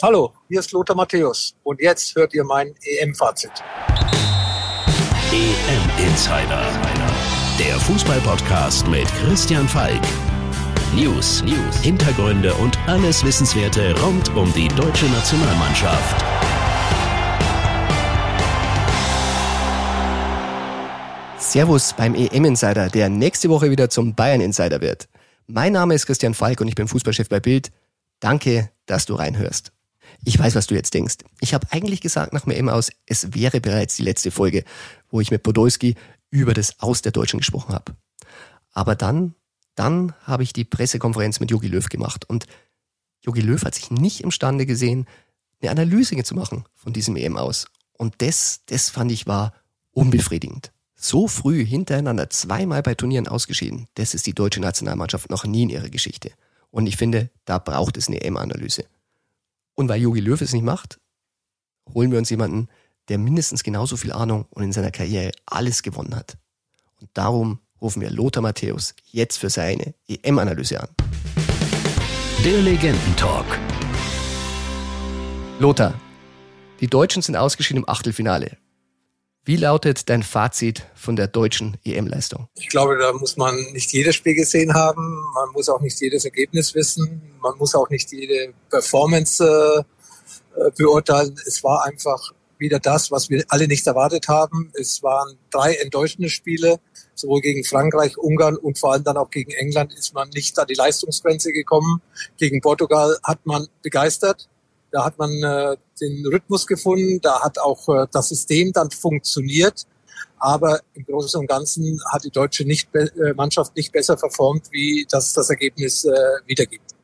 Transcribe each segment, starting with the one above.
Hallo, hier ist Lothar Matthäus und jetzt hört ihr mein EM-Fazit. EM Insider, der Fußball-Podcast mit Christian Falk. News, News, Hintergründe und alles Wissenswerte rund um die deutsche Nationalmannschaft. Servus beim EM Insider, der nächste Woche wieder zum Bayern Insider wird. Mein Name ist Christian Falk und ich bin Fußballchef bei Bild. Danke, dass du reinhörst. Ich weiß, was du jetzt denkst. Ich habe eigentlich gesagt nach EM aus, es wäre bereits die letzte Folge, wo ich mit Podolski über das Aus der Deutschen gesprochen habe. Aber dann, dann habe ich die Pressekonferenz mit Jogi Löw gemacht und Jogi Löw hat sich nicht imstande gesehen, eine Analyse zu machen von diesem EM aus. Und das, das fand ich war unbefriedigend. So früh hintereinander zweimal bei Turnieren ausgeschieden, das ist die deutsche Nationalmannschaft noch nie in ihrer Geschichte. Und ich finde, da braucht es eine EM-Analyse. Und weil Jogi Löw es nicht macht, holen wir uns jemanden, der mindestens genauso viel Ahnung und in seiner Karriere alles gewonnen hat. Und darum rufen wir Lothar Matthäus jetzt für seine EM-Analyse an. Der Legendentalk. Lothar, die Deutschen sind ausgeschieden im Achtelfinale. Wie lautet dein Fazit von der deutschen EM-Leistung? Ich glaube, da muss man nicht jedes Spiel gesehen haben. Man muss auch nicht jedes Ergebnis wissen. Man muss auch nicht jede Performance äh, beurteilen. Es war einfach wieder das, was wir alle nicht erwartet haben. Es waren drei enttäuschende Spiele. Sowohl gegen Frankreich, Ungarn und vor allem dann auch gegen England ist man nicht an die Leistungsgrenze gekommen. Gegen Portugal hat man begeistert. Da hat man äh, den Rhythmus gefunden, da hat auch äh, das System dann funktioniert. Aber im Großen und Ganzen hat die deutsche nicht äh, Mannschaft nicht besser verformt, wie das das Ergebnis äh, wiedergibt.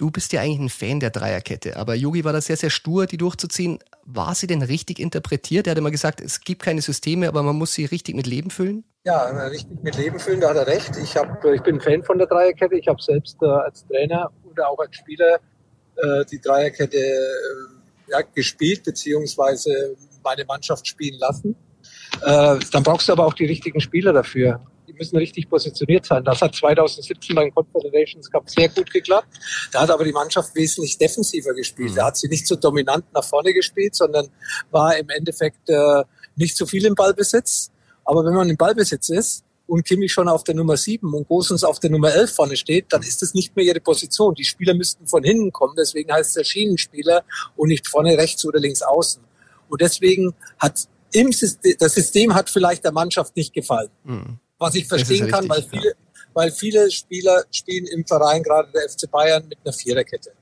Du bist ja eigentlich ein Fan der Dreierkette, aber Yogi war da sehr, sehr stur, die durchzuziehen. War sie denn richtig interpretiert? Er hat immer gesagt, es gibt keine Systeme, aber man muss sie richtig mit Leben füllen? Ja, richtig mit Leben füllen, da hat er recht. Ich, hab, ich bin Fan von der Dreierkette. Ich habe selbst äh, als Trainer oder auch als Spieler äh, die Dreierkette äh, ja, gespielt, beziehungsweise meine Mannschaft spielen lassen. Äh, dann brauchst du aber auch die richtigen Spieler dafür. Die müssen richtig positioniert sein. Das hat 2017 beim Confederations Cup sehr gut geklappt. Da hat aber die Mannschaft wesentlich defensiver gespielt. Da hat sie nicht so dominant nach vorne gespielt, sondern war im Endeffekt äh, nicht so viel im Ballbesitz. Aber wenn man im Ballbesitz ist, und Kimmich schon auf der Nummer 7 und Gosens auf der Nummer 11 vorne steht, dann ist das nicht mehr ihre Position. Die Spieler müssten von hinten kommen, deswegen heißt es der Schienenspieler und nicht vorne rechts oder links außen. Und deswegen hat im System, das System hat vielleicht der Mannschaft nicht gefallen. Mhm. Was ich verstehen kann, weil viele, ja. weil viele Spieler spielen im Verein, gerade der FC Bayern, mit einer Viererkette.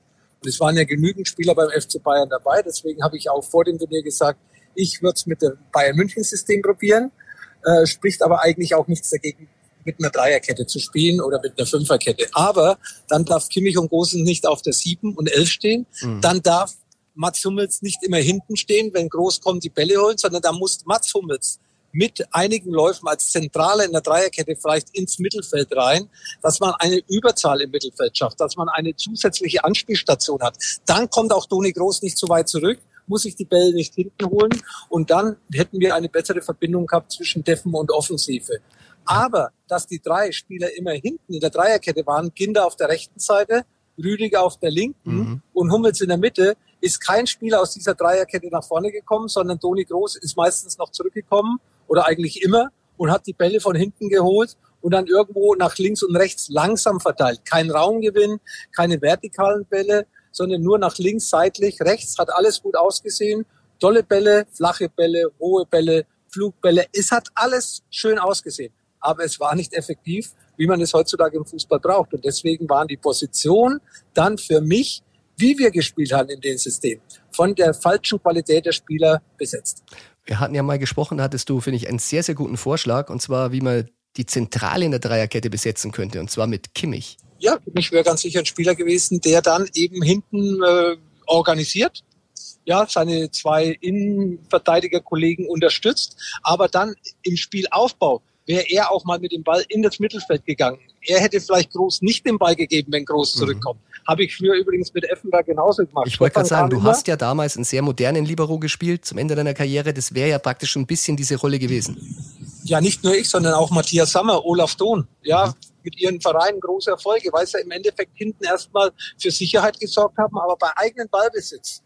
Und es waren ja genügend Spieler beim FC Bayern dabei. Deswegen habe ich auch vor dem Turnier gesagt, ich würde es mit dem Bayern München System probieren äh, spricht aber eigentlich auch nichts dagegen, mit einer Dreierkette zu spielen oder mit einer Fünferkette. Aber dann darf Kimmich und Großen nicht auf der sieben und elf stehen. Mhm. Dann darf Mats Hummels nicht immer hinten stehen, wenn Groß kommt, die Bälle holen, sondern da muss Mats Hummels mit einigen Läufen als Zentrale in der Dreierkette vielleicht ins Mittelfeld rein, dass man eine Überzahl im Mittelfeld schafft, dass man eine zusätzliche Anspielstation hat. Dann kommt auch Toni Groß nicht zu weit zurück muss ich die Bälle nicht hinten holen. Und dann hätten wir eine bessere Verbindung gehabt zwischen Deffen und Offensive. Aber dass die drei Spieler immer hinten in der Dreierkette waren, Kinder auf der rechten Seite, Rüdiger auf der linken mhm. und Hummels in der Mitte, ist kein Spieler aus dieser Dreierkette nach vorne gekommen, sondern Toni Groß ist meistens noch zurückgekommen oder eigentlich immer und hat die Bälle von hinten geholt und dann irgendwo nach links und rechts langsam verteilt. Kein Raumgewinn, keine vertikalen Bälle, sondern nur nach links, seitlich, rechts hat alles gut ausgesehen. Tolle Bälle, flache Bälle, hohe Bälle, Flugbälle. Es hat alles schön ausgesehen. Aber es war nicht effektiv, wie man es heutzutage im Fußball braucht. Und deswegen waren die Positionen dann für mich, wie wir gespielt haben in dem System, von der falschen Qualität der Spieler besetzt. Wir hatten ja mal gesprochen, da hattest du, finde ich, einen sehr, sehr guten Vorschlag. Und zwar, wie man die Zentrale in der Dreierkette besetzen könnte. Und zwar mit Kimmich ja, mich wäre ganz sicher ein Spieler gewesen, der dann eben hinten äh, organisiert, ja, seine zwei Innenverteidigerkollegen unterstützt, aber dann im Spielaufbau wäre er auch mal mit dem Ball in das Mittelfeld gegangen. Er hätte vielleicht Groß nicht den Ball gegeben, wenn Groß mhm. zurückkommt. Habe ich früher übrigens mit Effenberg genauso gemacht. Ich wollte gerade sagen, du hast ja damals einen sehr modernen Libero gespielt zum Ende deiner Karriere. Das wäre ja praktisch ein bisschen diese Rolle gewesen. Ja, nicht nur ich, sondern auch Matthias Sammer, Olaf Dohn. Ja, mhm mit ihren Vereinen große Erfolge, weil sie im Endeffekt hinten erstmal für Sicherheit gesorgt haben, aber bei eigenen Ballbesitz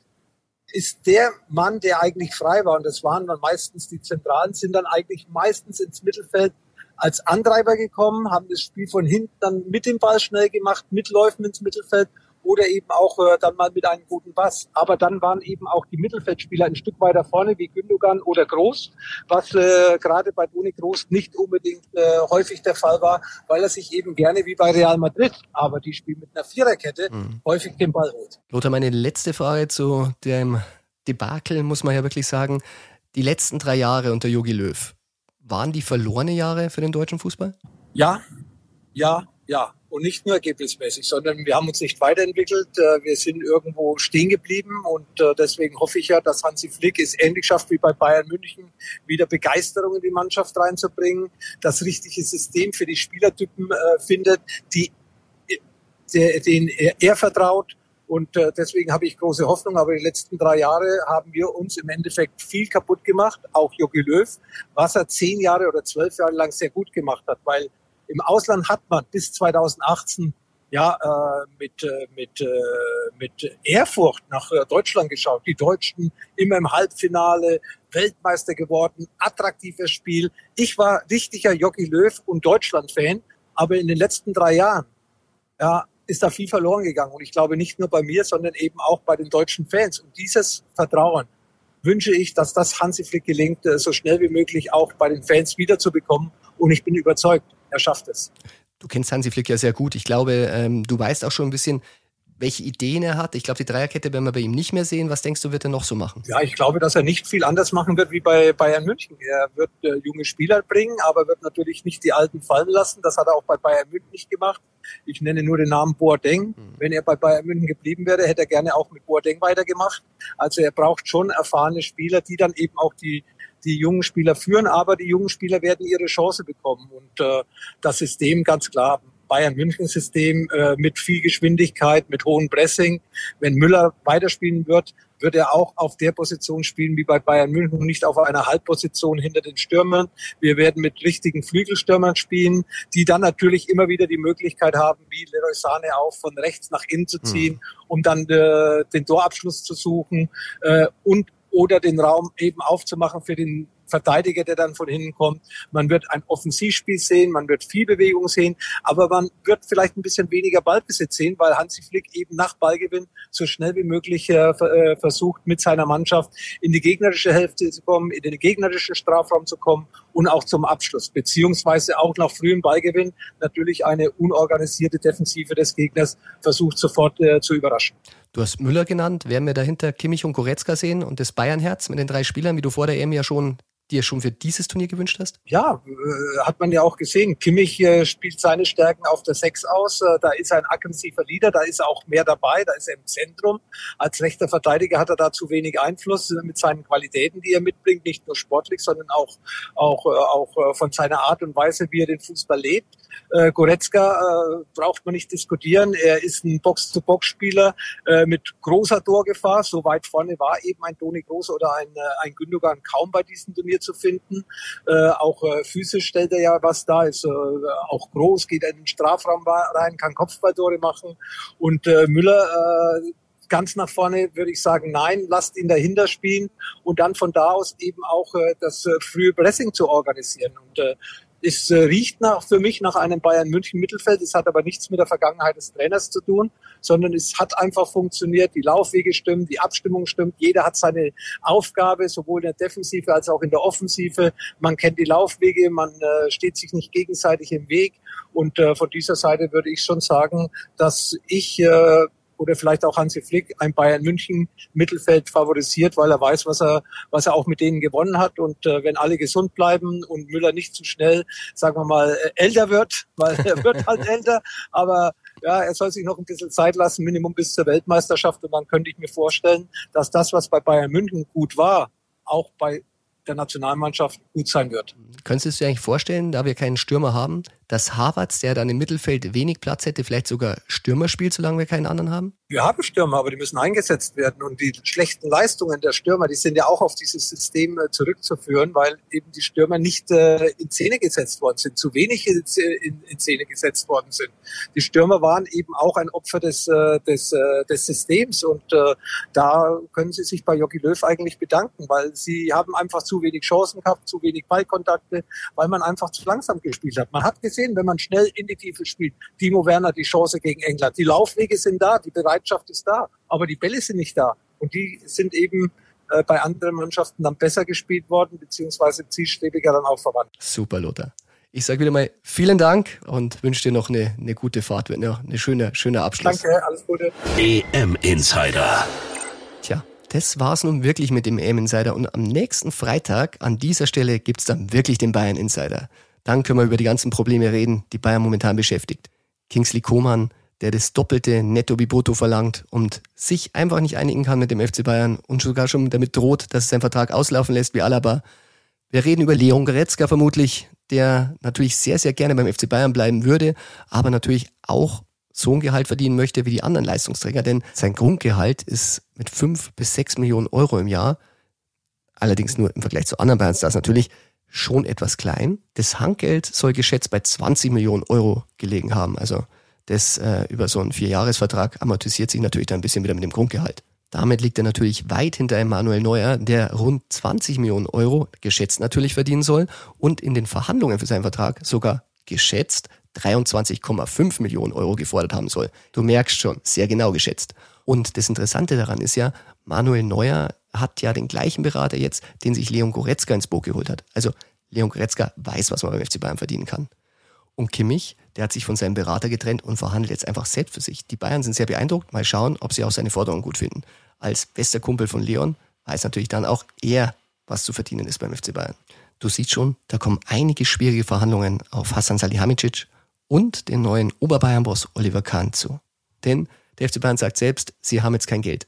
ist der Mann, der eigentlich frei war, und das waren dann meistens die Zentralen, sind dann eigentlich meistens ins Mittelfeld als Antreiber gekommen, haben das Spiel von hinten dann mit dem Ball schnell gemacht, mitläufen ins Mittelfeld oder eben auch äh, dann mal mit einem guten Pass. Aber dann waren eben auch die Mittelfeldspieler ein Stück weiter vorne, wie Gündogan oder Groß, was äh, gerade bei Toni Groß nicht unbedingt äh, häufig der Fall war, weil er sich eben gerne wie bei Real Madrid, aber die spielen mit einer Viererkette, mhm. häufig den Ball holt. Lothar, meine letzte Frage zu dem Debakel, muss man ja wirklich sagen. Die letzten drei Jahre unter Jogi Löw, waren die verlorene Jahre für den deutschen Fußball? Ja, ja, ja und nicht nur ergebnismäßig, sondern wir haben uns nicht weiterentwickelt. Äh, wir sind irgendwo stehen geblieben und äh, deswegen hoffe ich ja, dass Hansi Flick es ähnlich schafft wie bei Bayern München, wieder Begeisterung in die Mannschaft reinzubringen, das richtige System für die Spielertypen äh, findet, die, den er vertraut. Und deswegen habe ich große Hoffnung. Aber die letzten drei Jahre haben wir uns im Endeffekt viel kaputt gemacht, auch Jogi Löw, was er zehn Jahre oder zwölf Jahre lang sehr gut gemacht hat, weil im Ausland hat man bis 2018 ja äh, mit äh, mit äh, mit Ehrfurcht nach äh, Deutschland geschaut. Die Deutschen immer im Halbfinale, Weltmeister geworden, attraktives Spiel. Ich war richtiger Jockey Löw und Deutschland-Fan, aber in den letzten drei Jahren ja, ist da viel verloren gegangen. Und ich glaube nicht nur bei mir, sondern eben auch bei den deutschen Fans. Und dieses Vertrauen wünsche ich, dass das Hansi Flick gelingt, äh, so schnell wie möglich auch bei den Fans wiederzubekommen. Und ich bin überzeugt, er schafft es. Du kennst Hansi Flick ja sehr gut. Ich glaube, ähm, du weißt auch schon ein bisschen, welche Ideen er hat. Ich glaube, die Dreierkette werden wir bei ihm nicht mehr sehen. Was denkst du, wird er noch so machen? Ja, ich glaube, dass er nicht viel anders machen wird wie bei Bayern München. Er wird äh, junge Spieler bringen, aber wird natürlich nicht die Alten fallen lassen. Das hat er auch bei Bayern München nicht gemacht. Ich nenne nur den Namen Boateng. Mhm. Wenn er bei Bayern München geblieben wäre, hätte er gerne auch mit Boateng weitergemacht. Also er braucht schon erfahrene Spieler, die dann eben auch die die jungen Spieler führen, aber die jungen Spieler werden ihre Chance bekommen. Und äh, das System ganz klar, Bayern München System äh, mit viel Geschwindigkeit, mit hohem Pressing. Wenn Müller weiterspielen wird, wird er auch auf der Position spielen wie bei Bayern München und nicht auf einer Halbposition hinter den Stürmern. Wir werden mit richtigen Flügelstürmern spielen, die dann natürlich immer wieder die Möglichkeit haben, wie Leroy Sane auch von rechts nach innen zu ziehen, mhm. um dann äh, den Torabschluss zu suchen äh, und oder den Raum eben aufzumachen für den Verteidiger, der dann von hinten kommt. Man wird ein Offensivspiel sehen, man wird viel Bewegung sehen, aber man wird vielleicht ein bisschen weniger Ballbesitz sehen, weil Hansi Flick eben nach Ballgewinn so schnell wie möglich äh, äh, versucht, mit seiner Mannschaft in die gegnerische Hälfte zu kommen, in den gegnerischen Strafraum zu kommen und auch zum Abschluss, beziehungsweise auch nach frühem Ballgewinn natürlich eine unorganisierte Defensive des Gegners versucht sofort äh, zu überraschen. Du hast Müller genannt. Werden wir dahinter Kimmich und Goretzka sehen und das Bayernherz mit den drei Spielern, wie du vor der EM ja schon dir schon für dieses Turnier gewünscht hast? Ja, äh, hat man ja auch gesehen. Kimmich äh, spielt seine Stärken auf der Sechs aus. Äh, da ist er ein aggressiver Leader, da ist er auch mehr dabei, da ist er im Zentrum. Als rechter Verteidiger hat er da zu wenig Einfluss äh, mit seinen Qualitäten, die er mitbringt, nicht nur sportlich, sondern auch, auch, äh, auch von seiner Art und Weise, wie er den Fußball lebt. Äh, Goretzka äh, braucht man nicht diskutieren. Er ist ein Box-to-Box-Spieler äh, mit großer Torgefahr. So weit vorne war eben ein Toni Groß oder ein, äh, ein Gündogan kaum bei diesem Turnier zu finden. Äh, auch äh, physisch stellt er ja was da, ist äh, auch groß, geht in den Strafraum rein, kann Kopfballtore machen. Und äh, Müller äh, ganz nach vorne würde ich sagen, nein, lasst ihn dahinter spielen und dann von da aus eben auch äh, das äh, frühe Pressing zu organisieren. Und äh, es äh, riecht nach, für mich nach einem Bayern München Mittelfeld. Es hat aber nichts mit der Vergangenheit des Trainers zu tun, sondern es hat einfach funktioniert. Die Laufwege stimmen, die Abstimmung stimmt. Jeder hat seine Aufgabe, sowohl in der Defensive als auch in der Offensive. Man kennt die Laufwege, man äh, steht sich nicht gegenseitig im Weg. Und äh, von dieser Seite würde ich schon sagen, dass ich äh, oder vielleicht auch Hansi Flick ein Bayern München Mittelfeld favorisiert, weil er weiß, was er, was er auch mit denen gewonnen hat. Und äh, wenn alle gesund bleiben und Müller nicht zu schnell, sagen wir mal, äh, älter wird, weil er wird halt älter, aber ja, er soll sich noch ein bisschen Zeit lassen, Minimum bis zur Weltmeisterschaft. Und dann könnte ich mir vorstellen, dass das, was bei Bayern München gut war, auch bei der Nationalmannschaft gut sein wird. Könntest du dir eigentlich vorstellen, da wir keinen Stürmer haben, dass Havertz, der dann im Mittelfeld wenig Platz hätte, vielleicht sogar Stürmer spielt, solange wir keinen anderen haben? Wir haben Stürmer, aber die müssen eingesetzt werden. Und die schlechten Leistungen der Stürmer, die sind ja auch auf dieses System äh, zurückzuführen, weil eben die Stürmer nicht äh, in Szene gesetzt worden sind, zu wenig in, Szene gesetzt worden sind. Die Stürmer waren eben auch ein Opfer des, äh, des, des Systems. Und da können sie sich bei Jogi Löw eigentlich bedanken, weil sie haben einfach zu wenig Chancen gehabt, zu wenig Ballkontakte, weil man einfach zu langsam gespielt hat. Man hat gesehen, wenn man schnell in die Tiefe spielt, Timo Werner die Chance gegen England. Die Laufwege sind da, die Bereitschaft ist da, aber die Bälle sind nicht da. Und die sind eben äh, bei anderen Mannschaften dann besser gespielt worden, beziehungsweise zielstrebiger dann auch verwandt. Super, Lothar. Ich sage wieder mal vielen Dank und wünsche dir noch eine, eine gute Fahrt, eine, eine schöne, schöne Abschluss. Danke, alles Gute. EM Insider. Das war's nun wirklich mit dem EM Insider und am nächsten Freitag an dieser Stelle gibt's dann wirklich den Bayern Insider. Dann können wir über die ganzen Probleme reden, die Bayern momentan beschäftigt. Kingsley Coman, der das doppelte Netto Biboto verlangt und sich einfach nicht einigen kann mit dem FC Bayern und sogar schon damit droht, dass es seinen Vertrag auslaufen lässt wie Alaba. Wir reden über Leon Goretzka vermutlich, der natürlich sehr, sehr gerne beim FC Bayern bleiben würde, aber natürlich auch so ein Gehalt verdienen möchte wie die anderen Leistungsträger, denn sein Grundgehalt ist mit fünf bis sechs Millionen Euro im Jahr, allerdings nur im Vergleich zu anderen Bayern-Stars natürlich, schon etwas klein. Das Handgeld soll geschätzt bei 20 Millionen Euro gelegen haben. Also das äh, über so einen Vierjahresvertrag amortisiert sich natürlich dann ein bisschen wieder mit dem Grundgehalt. Damit liegt er natürlich weit hinter Emanuel Neuer, der rund 20 Millionen Euro geschätzt natürlich verdienen soll und in den Verhandlungen für seinen Vertrag sogar geschätzt 23,5 Millionen Euro gefordert haben soll. Du merkst schon, sehr genau geschätzt. Und das Interessante daran ist ja, Manuel Neuer hat ja den gleichen Berater jetzt, den sich Leon Goretzka ins Boot geholt hat. Also Leon Goretzka weiß, was man beim FC Bayern verdienen kann. Und Kimmich, der hat sich von seinem Berater getrennt und verhandelt jetzt einfach set für sich. Die Bayern sind sehr beeindruckt. Mal schauen, ob sie auch seine Forderungen gut finden. Als bester Kumpel von Leon weiß natürlich dann auch er, was zu verdienen ist beim FC Bayern. Du siehst schon, da kommen einige schwierige Verhandlungen auf Hassan Salihamidzic und den neuen Oberbayern-Boss Oliver Kahn zu. Denn der FC Bayern sagt selbst, sie haben jetzt kein Geld.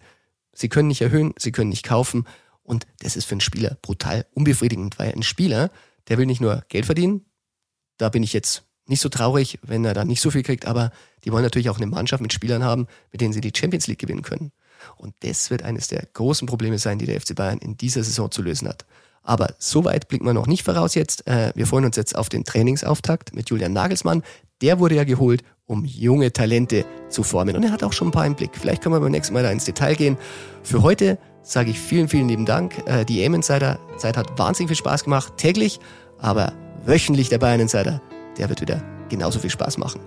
Sie können nicht erhöhen, sie können nicht kaufen. Und das ist für einen Spieler brutal unbefriedigend, weil ein Spieler, der will nicht nur Geld verdienen, da bin ich jetzt nicht so traurig, wenn er da nicht so viel kriegt, aber die wollen natürlich auch eine Mannschaft mit Spielern haben, mit denen sie die Champions League gewinnen können. Und das wird eines der großen Probleme sein, die der FC Bayern in dieser Saison zu lösen hat. Aber so weit blicken wir noch nicht voraus jetzt. Äh, wir freuen uns jetzt auf den Trainingsauftakt mit Julian Nagelsmann. Der wurde ja geholt, um junge Talente zu formen. Und er hat auch schon ein paar im Blick. Vielleicht können wir beim nächsten Mal da ins Detail gehen. Für heute sage ich vielen, vielen lieben Dank. Äh, die EM Insider Zeit hat wahnsinnig viel Spaß gemacht, täglich, aber wöchentlich der Bayern Insider, der wird wieder genauso viel Spaß machen.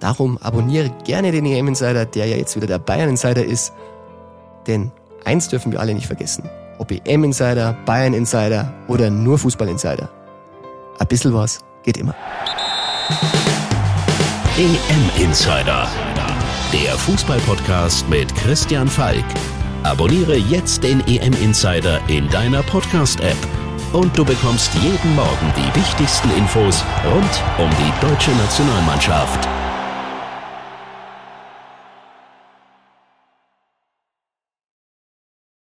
Darum abonniere gerne den EM Insider, der ja jetzt wieder der Bayern Insider ist. Denn eins dürfen wir alle nicht vergessen. Ob EM Insider, Bayern Insider oder nur Fußball Insider. Ein bisschen was geht immer. EM Insider, der Fußballpodcast mit Christian Falk. Abonniere jetzt den EM Insider in deiner Podcast-App und du bekommst jeden Morgen die wichtigsten Infos rund um die deutsche Nationalmannschaft.